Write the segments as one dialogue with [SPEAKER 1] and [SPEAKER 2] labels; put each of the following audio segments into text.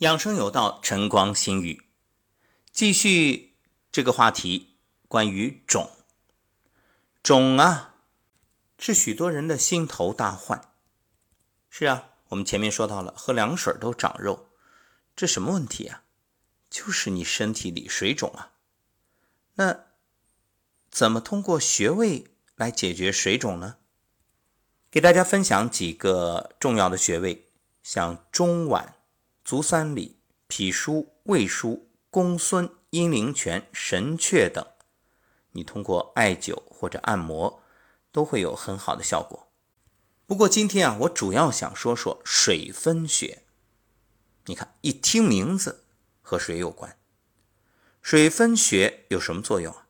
[SPEAKER 1] 养生有道，晨光新语，继续这个话题，关于肿。肿啊，是许多人的心头大患。是啊，我们前面说到了，喝凉水都长肉，这什么问题啊？就是你身体里水肿啊。那怎么通过穴位来解决水肿呢？给大家分享几个重要的穴位，像中脘。足三里、脾腧、胃腧、公孙、阴陵泉、神阙等，你通过艾灸或者按摩都会有很好的效果。不过今天啊，我主要想说说水分穴。你看，一听名字和水有关。水分穴有什么作用啊？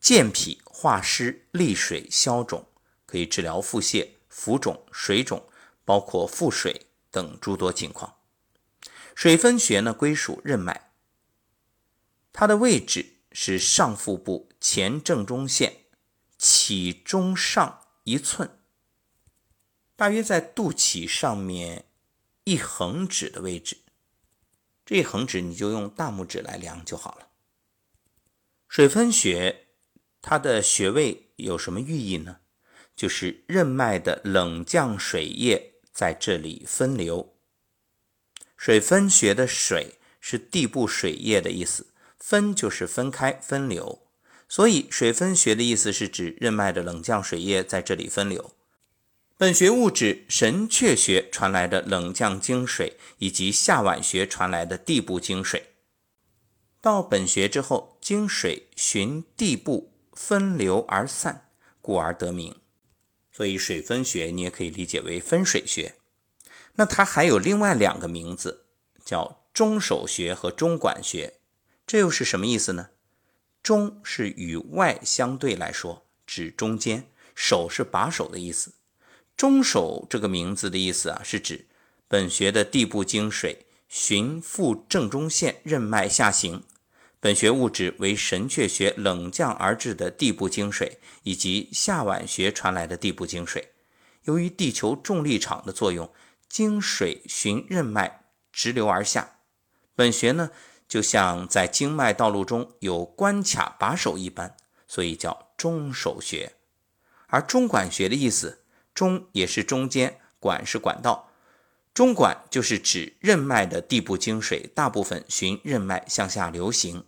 [SPEAKER 1] 健脾化湿、利水消肿，可以治疗腹泻、浮肿、水肿，包括腹水等诸多情况。水分穴呢，归属任脉，它的位置是上腹部前正中线起中上一寸，大约在肚脐上面一横指的位置。这一横指你就用大拇指来量就好了。水分穴它的穴位有什么寓意呢？就是任脉的冷降水液在这里分流。水分穴的水是地部水液的意思，分就是分开、分流，所以水分穴的意思是指任脉的冷降水液在这里分流。本穴物指神阙穴传来的冷降经水，以及下脘穴传来的地部经水。到本穴之后，经水循地部分流而散，故而得名。所以水分穴你也可以理解为分水穴。那它还有另外两个名字，叫中手穴和中管穴，这又是什么意思呢？中是与外相对来说，指中间；手是把手的意思。中手这个名字的意思啊，是指本穴的地部经水循腹正中线任脉下行。本穴物质为神阙穴冷降而至的地部经水，以及下脘穴传来的地部经水。由于地球重力场的作用。经水循任脉直流而下，本穴呢就像在经脉道路中有关卡把手一般，所以叫中手穴。而中管穴的意思，中也是中间，管是管道，中管就是指任脉的地部经水大部分循任脉向下流行。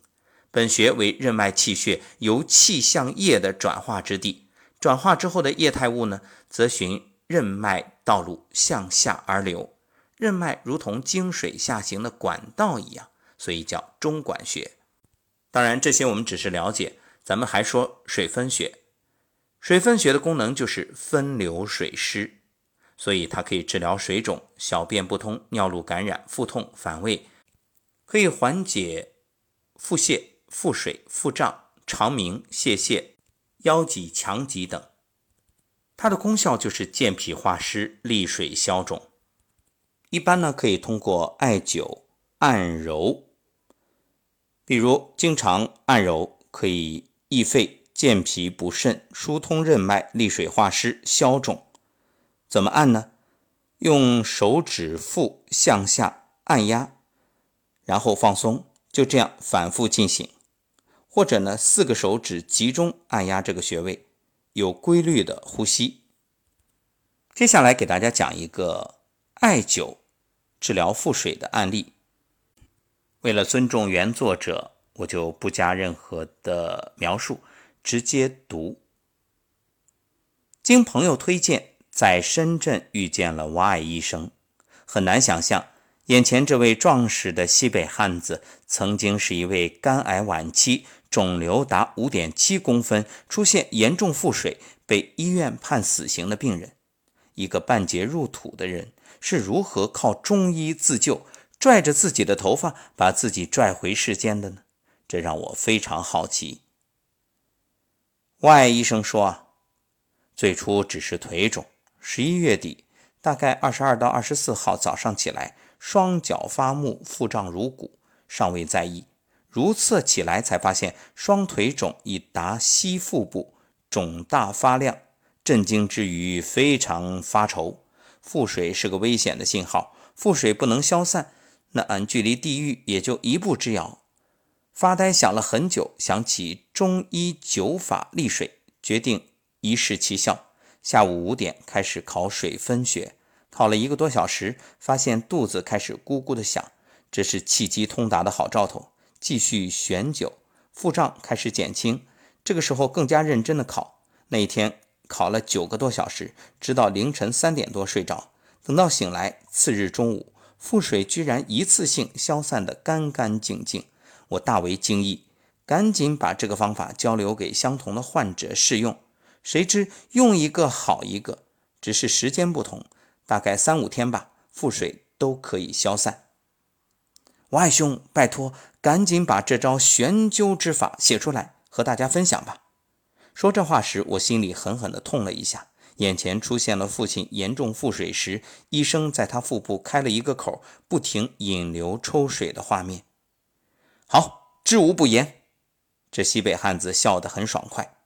[SPEAKER 1] 本穴为任脉气血由气向液的转化之地，转化之后的液态物呢，则循。任脉道路向下而流，任脉如同经水下行的管道一样，所以叫中管穴。当然，这些我们只是了解，咱们还说水分穴。水分穴的功能就是分流水湿，所以它可以治疗水肿、小便不通、尿路感染、腹痛、反胃，可以缓解腹泻、腹水、腹胀、肠鸣、泄泻、腰脊强脊等。它的功效就是健脾化湿、利水消肿。一般呢，可以通过艾灸、按揉，比如经常按揉可以益肺、健脾、补肾、疏通任脉、利水化湿、消肿。怎么按呢？用手指腹向下按压，然后放松，就这样反复进行。或者呢，四个手指集中按压这个穴位。有规律的呼吸。接下来给大家讲一个艾灸治疗腹水的案例。为了尊重原作者，我就不加任何的描述，直接读。经朋友推荐，在深圳遇见了王爱医生，很难想象，眼前这位壮实的西北汉子，曾经是一位肝癌晚期。肿瘤达五点七公分，出现严重腹水，被医院判死刑的病人，一个半截入土的人是如何靠中医自救，拽着自己的头发把自己拽回世间的呢？这让我非常好奇。外医生说啊，最初只是腿肿，十一月底，大概二十二到二十四号早上起来，双脚发木，腹胀如鼓，尚未在意。如测起来，才发现双腿肿已达膝腹部，肿大发亮。震惊之余，非常发愁。腹水是个危险的信号，腹水不能消散，那俺距离地狱也就一步之遥。发呆想了很久，想起中医九法利水，决定一试其效。下午五点开始考水分穴，考了一个多小时，发现肚子开始咕咕的响，这是气机通达的好兆头。继续选酒，腹胀开始减轻。这个时候更加认真的考，那一天考了九个多小时，直到凌晨三点多睡着。等到醒来，次日中午。腹水居然一次性消散得干干净净，我大为惊异，赶紧把这个方法交流给相同的患者试用。谁知用一个好一个，只是时间不同，大概三五天吧，腹水都可以消散。王爱兄，拜托，赶紧把这招悬灸之法写出来，和大家分享吧。说这话时，我心里狠狠地痛了一下。眼前出现了父亲严重腹水时，医生在他腹部开了一个口，不停引流抽水的画面。好，知无不言。这西北汉子笑得很爽快。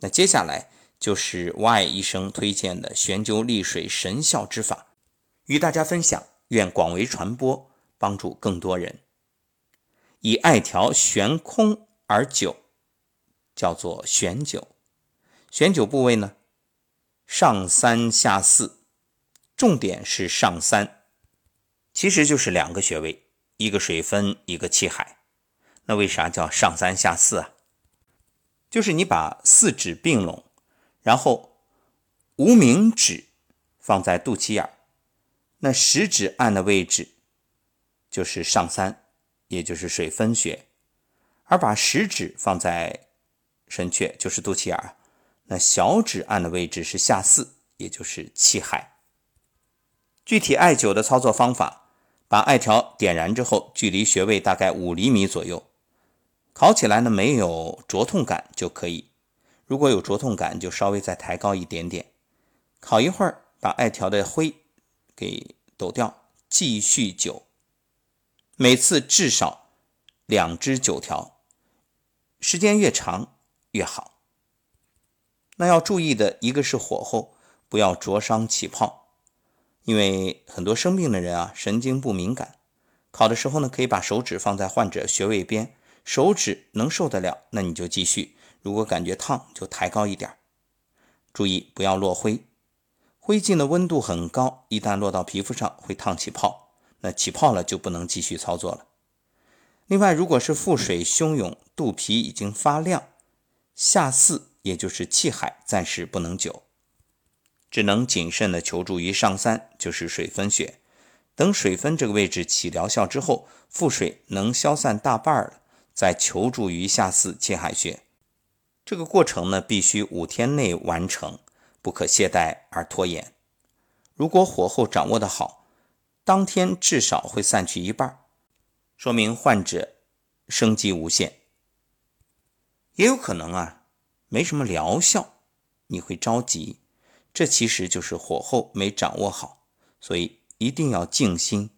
[SPEAKER 1] 那接下来就是 Y 医生推荐的悬灸利水神效之法，与大家分享，愿广为传播，帮助更多人。以艾条悬空而灸，叫做悬灸。悬灸部位呢？上三下四，重点是上三，其实就是两个穴位，一个水分，一个气海。那为啥叫上三下四啊？就是你把四指并拢，然后无名指放在肚脐眼儿，那食指按的位置就是上三，也就是水分穴，而把食指放在神阙，就是肚脐眼。那小指按的位置是下四，也就是气海。具体艾灸的操作方法：把艾条点燃之后，距离穴位大概五厘米左右，烤起来呢没有灼痛感就可以。如果有灼痛感，就稍微再抬高一点点。烤一会儿，把艾条的灰给抖掉，继续灸。每次至少两支九条，时间越长越好。那要注意的一个是火候，不要灼伤起泡，因为很多生病的人啊，神经不敏感。烤的时候呢，可以把手指放在患者穴位边，手指能受得了，那你就继续；如果感觉烫，就抬高一点。注意不要落灰，灰烬的温度很高，一旦落到皮肤上会烫起泡，那起泡了就不能继续操作了。另外，如果是腹水汹涌，肚皮已经发亮，下四。也就是气海暂时不能灸，只能谨慎的求助于上三，就是水分穴。等水分这个位置起疗效之后，腹水能消散大半了，再求助于下四气海穴。这个过程呢，必须五天内完成，不可懈怠而拖延。如果火候掌握的好，当天至少会散去一半，说明患者生机无限。也有可能啊。没什么疗效，你会着急，这其实就是火候没掌握好，所以一定要静心，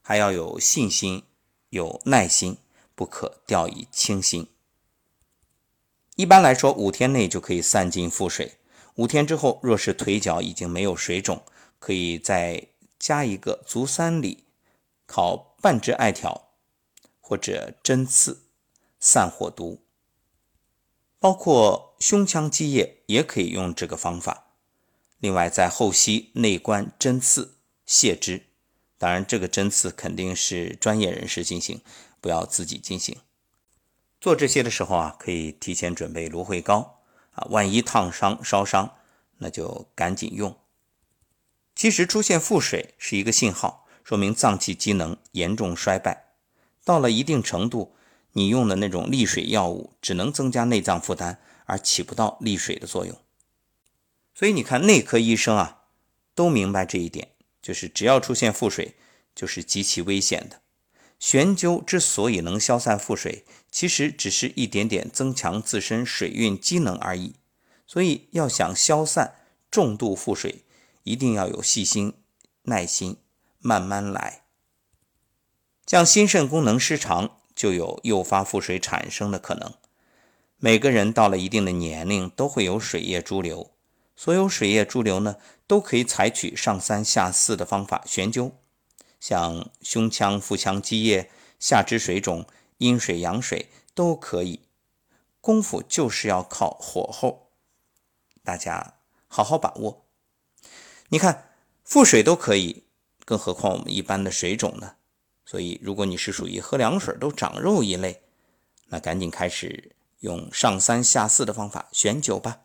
[SPEAKER 1] 还要有信心、有耐心，不可掉以轻心。一般来说，五天内就可以散尽腹水。五天之后，若是腿脚已经没有水肿，可以再加一个足三里，烤半只艾条或者针刺散火毒。包括胸腔积液也可以用这个方法。另外，在后溪内关针刺泻之，当然这个针刺肯定是专业人士进行，不要自己进行。做这些的时候啊，可以提前准备芦荟膏啊，万一烫伤烧伤，那就赶紧用。其实出现腹水是一个信号，说明脏器机能严重衰败，到了一定程度。你用的那种利水药物只能增加内脏负担，而起不到利水的作用。所以你看，内科医生啊都明白这一点，就是只要出现腹水，就是极其危险的。悬灸之所以能消散腹水，其实只是一点点增强自身水运机能而已。所以要想消散重度腹水，一定要有细心、耐心，慢慢来。像心肾功能失常。就有诱发腹水产生的可能。每个人到了一定的年龄都会有水液潴留，所有水液潴留呢，都可以采取上三下四的方法悬灸。像胸腔、腹腔积液、下肢水肿、阴水、阳水都可以。功夫就是要靠火候，大家好好把握。你看腹水都可以，更何况我们一般的水肿呢？所以，如果你是属于喝凉水都长肉一类，那赶紧开始用上三下四的方法选酒吧。